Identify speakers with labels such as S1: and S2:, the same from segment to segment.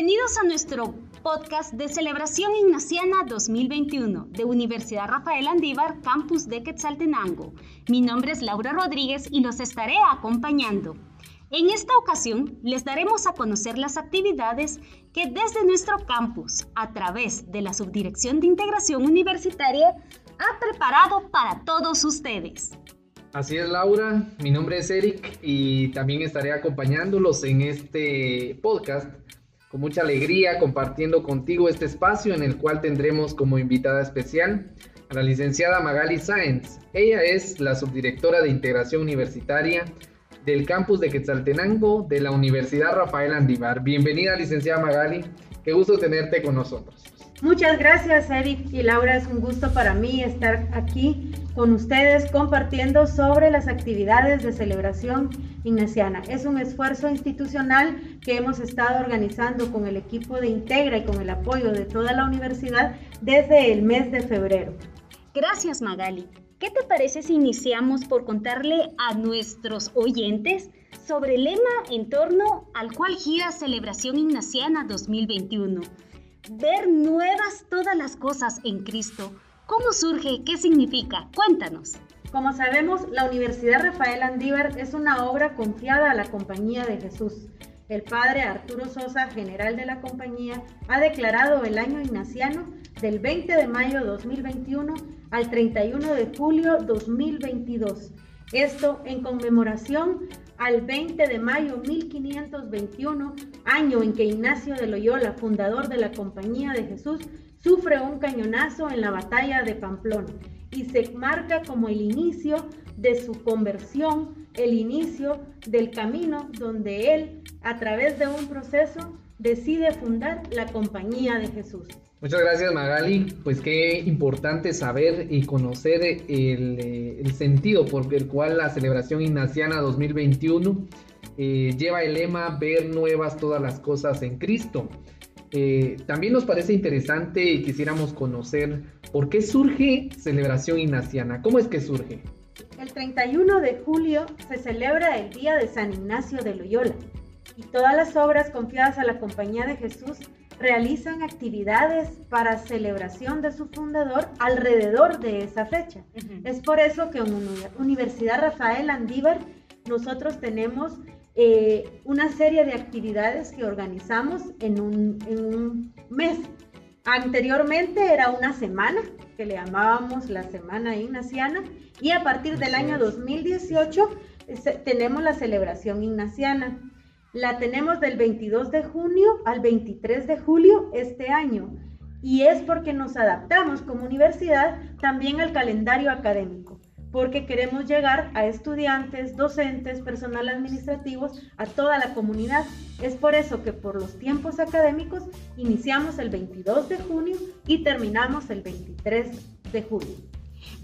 S1: Bienvenidos a nuestro podcast de celebración ignaciana 2021 de Universidad Rafael Andívar, campus de Quetzaltenango. Mi nombre es Laura Rodríguez y los estaré acompañando. En esta ocasión les daremos a conocer las actividades que desde nuestro campus, a través de la Subdirección de Integración Universitaria, ha preparado para todos ustedes.
S2: Así es, Laura. Mi nombre es Eric y también estaré acompañándolos en este podcast con mucha alegría compartiendo contigo este espacio en el cual tendremos como invitada especial a la licenciada Magali Sáenz. Ella es la subdirectora de integración universitaria del campus de Quetzaltenango de la Universidad Rafael Andívar. Bienvenida, licenciada Magali. Qué gusto tenerte con nosotros.
S3: Muchas gracias, Eric y Laura. Es un gusto para mí estar aquí con ustedes compartiendo sobre las actividades de celebración ignaciana. Es un esfuerzo institucional que hemos estado organizando con el equipo de Integra y con el apoyo de toda la universidad desde el mes de febrero.
S1: Gracias, Magali. ¿Qué te parece si iniciamos por contarle a nuestros oyentes sobre el lema en torno al cual gira Celebración Ignaciana 2021? Ver nuevas todas las cosas en Cristo. ¿Cómo surge? ¿Qué significa? Cuéntanos.
S3: Como sabemos, la Universidad Rafael Andívar es una obra confiada a la Compañía de Jesús. El padre Arturo Sosa, general de la compañía, ha declarado el año ignaciano del 20 de mayo 2021 al 31 de julio 2022. Esto en conmemoración al 20 de mayo 1521, año en que Ignacio de Loyola, fundador de la Compañía de Jesús, sufre un cañonazo en la batalla de Pamplona y se marca como el inicio de su conversión, el inicio del camino donde él, a través de un proceso, decide fundar la Compañía de Jesús.
S2: Muchas gracias Magali, pues qué importante saber y conocer el, eh, sentido por el cual la celebración ignaciana 2021 eh, lleva el lema ver nuevas todas las cosas en Cristo. Eh, también nos parece interesante y quisiéramos conocer por qué surge celebración ignaciana, cómo es que surge.
S3: El 31 de julio se celebra el Día de San Ignacio de Loyola y todas las obras confiadas a la Compañía de Jesús realizan actividades para celebración de su fundador alrededor de esa fecha. Es por eso que en Universidad Rafael Andívar nosotros tenemos eh, una serie de actividades que organizamos en un, en un mes. Anteriormente era una semana que le llamábamos la Semana Ignaciana y a partir del año 2018 tenemos la celebración ignaciana. La tenemos del 22 de junio al 23 de julio este año y es porque nos adaptamos como universidad también al calendario académico, porque queremos llegar a estudiantes, docentes, personal administrativo, a toda la comunidad. Es por eso que por los tiempos académicos iniciamos el 22 de junio y terminamos el 23 de julio.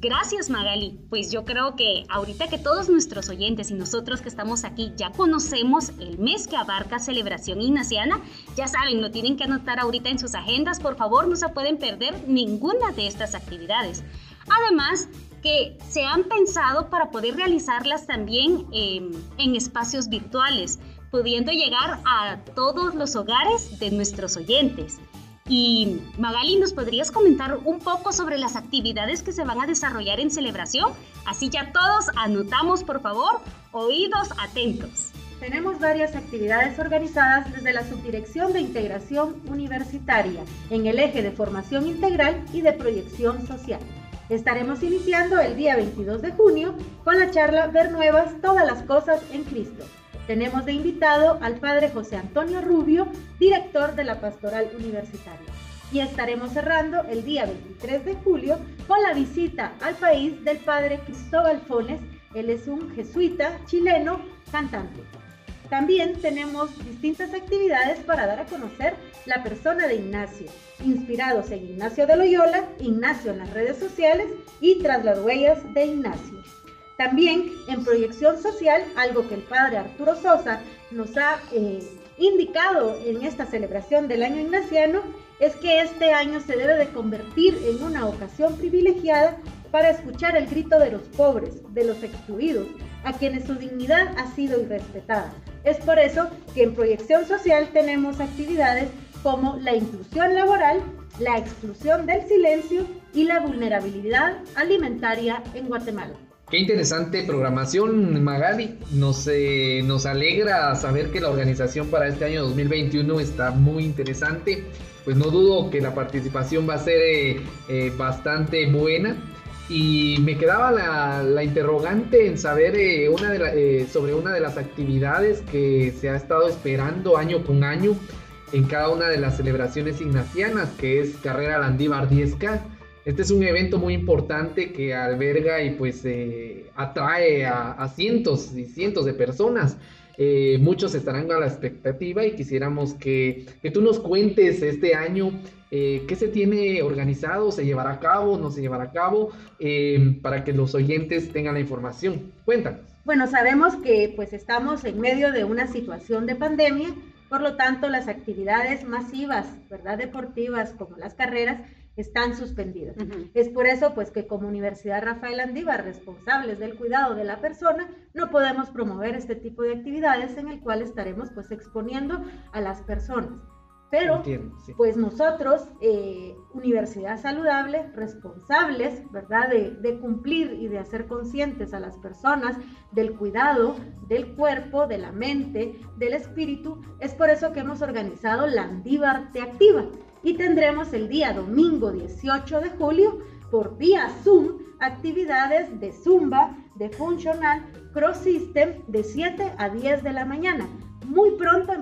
S1: Gracias Magali. Pues yo creo que ahorita que todos nuestros oyentes y nosotros que estamos aquí ya conocemos el mes que abarca celebración ignaciana, ya saben, lo tienen que anotar ahorita en sus agendas. Por favor, no se pueden perder ninguna de estas actividades. Además, que se han pensado para poder realizarlas también em, en espacios virtuales, pudiendo llegar a todos los hogares de nuestros oyentes. Y Magali, ¿nos podrías comentar un poco sobre las actividades que se van a desarrollar en celebración? Así ya todos anotamos, por favor, oídos atentos.
S3: Tenemos varias actividades organizadas desde la Subdirección de Integración Universitaria en el eje de formación integral y de proyección social. Estaremos iniciando el día 22 de junio con la charla Ver Nuevas Todas las Cosas en Cristo tenemos de invitado al padre José Antonio Rubio, director de la Pastoral Universitaria. Y estaremos cerrando el día 23 de julio con la visita al país del padre Cristóbal Fones. Él es un jesuita chileno cantante. También tenemos distintas actividades para dar a conocer la persona de Ignacio, inspirados en Ignacio de Loyola, Ignacio en las redes sociales y tras las huellas de Ignacio. También en proyección social, algo que el padre Arturo Sosa nos ha eh, indicado en esta celebración del año ignaciano, es que este año se debe de convertir en una ocasión privilegiada para escuchar el grito de los pobres, de los excluidos, a quienes su dignidad ha sido irrespetada. Es por eso que en proyección social tenemos actividades como la inclusión laboral, la exclusión del silencio y la vulnerabilidad alimentaria en Guatemala.
S2: Qué interesante programación, Magali. Nos, eh, nos alegra saber que la organización para este año 2021 está muy interesante. Pues no dudo que la participación va a ser eh, eh, bastante buena. Y me quedaba la, interrogante en saber una de sobre una de las actividades que se ha estado esperando año con año en cada una de las celebraciones ignacianas, que es Carrera Landívar 10K. Este es un evento muy importante que alberga y pues eh, atrae a, cientos y cientos de personas. Eh, muchos estarán a la expectativa y quisiéramos que, tú nos cuentes este año eh, qué se tiene organizado, se llevará a cabo, no se llevará a cabo, para que los oyentes tengan la información. Cuéntanos.
S3: Bueno, sabemos que pues estamos en medio de una situación de pandemia, por lo tanto las actividades masivas, ¿verdad? Deportivas como las carreras están suspendidas. Es por eso pues que como Universidad Rafael Andívar, responsables del cuidado de la persona, no podemos promover este tipo de actividades en el cual estaremos pues exponiendo a las personas. Pero pues nosotros, eh, Universidad Saludable, responsables, ¿verdad? De, de, cumplir y de hacer conscientes a las personas del cuidado del cuerpo, de la mente, del espíritu, es por eso que hemos organizado la Andívar Te Activa y tendremos el día domingo 18 de julio por vía Zoom actividades de Zumba, de Funcional, Cross System de 7 a 10 de la mañana. Muy pronto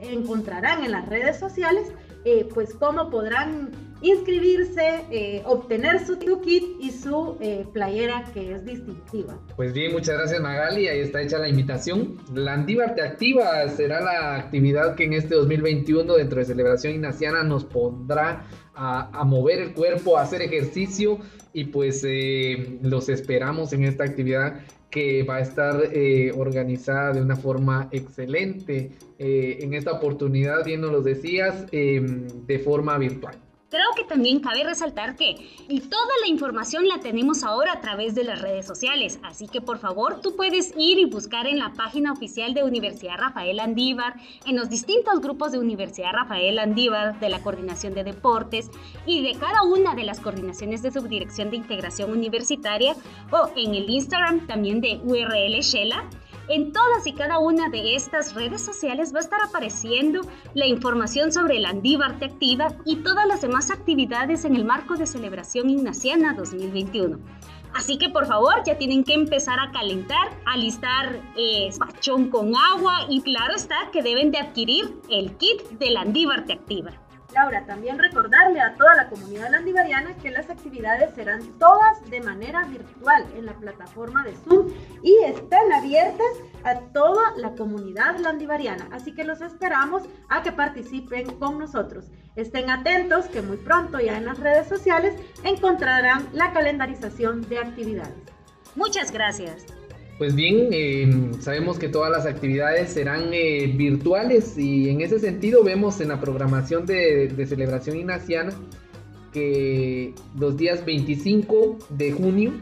S3: encontrarán en las redes sociales eh, pues cómo podrán inscribirse, eh, obtener su kit y su eh, playera que es distintiva.
S2: Pues bien, muchas gracias Magali, ahí está hecha la invitación. La Andívar Te Activa será la actividad que en este 2021 dentro de Celebración Ignaciana nos pondrá a, mover el cuerpo, a hacer ejercicio y pues los esperamos en esta actividad que va a estar organizada de una forma excelente. en esta oportunidad, bien nos lo decías, em, de forma virtual.
S1: Creo que también cabe resaltar que toda la información la tenemos ahora a través de las redes sociales, así que por favor tú puedes ir y buscar en la página oficial de Universidad Rafael Andívar, en los distintos grupos de Universidad Rafael Andívar, de la Coordinación de Deportes y de cada una de las coordinaciones de Subdirección de Integración Universitaria o en el Instagram también de URL Shela en todas y cada una de estas redes sociales va a estar apareciendo la información sobre la Andívarte Activa y todas las demás actividades en el marco de celebración ignaciana 2021. Así que por favor ya tienen que empezar a calentar, a listar eh, pachón con agua y claro está que deben de adquirir el kit de la Andívarte Activa.
S3: Laura, también recordarle a toda la comunidad landivariana que las actividades serán todas de manera virtual en la plataforma de Zoom y están abiertas a toda la comunidad landivariana. Así que los esperamos a que participen con nosotros. Estén atentos que muy pronto ya en las redes sociales encontrarán la calendarización de actividades.
S1: Muchas gracias.
S2: Pues bien, em, sabemos que todas las actividades serán eh, virtuales y en ese sentido vemos en la programación de, celebración ignaciana que los días 25 de junio,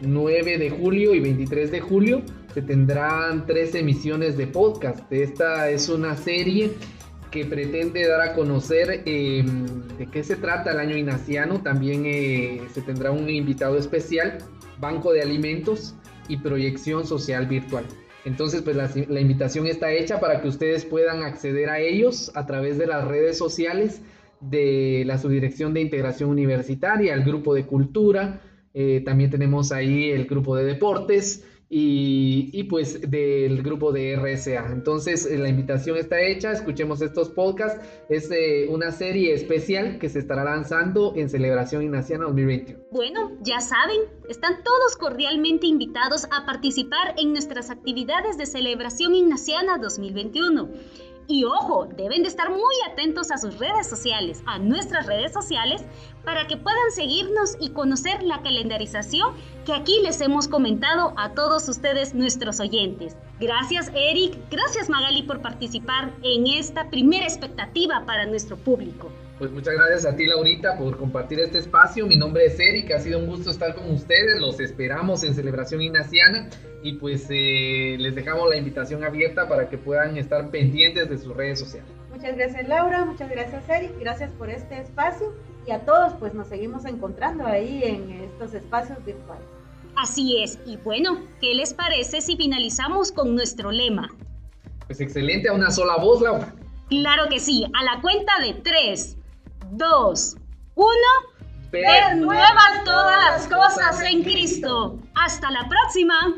S2: 9 de julio y 23 de julio se tendrán tres emisiones de podcast. Esta es una serie que pretende dar a conocer em, de qué se trata el año ignaciano. También eh, se tendrá un invitado especial, Banco de Alimentos, y proyección social virtual. Entonces, pues la, invitación está hecha para que ustedes puedan acceder a ellos a través de las redes sociales de la Subdirección de Integración Universitaria, el grupo de cultura, eh, también tenemos ahí el grupo de deportes y, pues del grupo de RSA. Entonces eh, la invitación está hecha, escuchemos estos podcasts. Es eh, una serie especial que se estará lanzando en Celebración Ignaciana 2021.
S1: Bueno, ya saben, están todos cordialmente invitados a participar en nuestras actividades de Celebración Ignaciana 2021. Y ojo, deben de estar muy atentos a sus redes sociales, a nuestras redes sociales, para que puedan seguirnos y conocer la calendarización que aquí les hemos comentado a todos ustedes, nuestros oyentes. Gracias Eric, gracias Magali por participar en esta primera expectativa para nuestro público.
S2: Pues muchas gracias a ti, Laurita, por compartir este espacio. Mi nombre es Eric, ha sido un gusto estar con ustedes. Los esperamos en Celebración Ignaciana y pues eh, les dejamos la invitación abierta para que puedan estar pendientes de sus redes sociales.
S3: Muchas gracias Laura, muchas gracias Eric, gracias por este espacio y a todos pues nos seguimos encontrando ahí en estos espacios virtuales.
S1: Así es, y bueno, ¿qué les parece si finalizamos con nuestro lema?
S2: Pues excelente, a una sola voz, Laura.
S1: Claro que sí, a la cuenta de 3, 2, 1.
S2: Ver
S1: nuevas todas las cosas en Cristo. Hasta la próxima.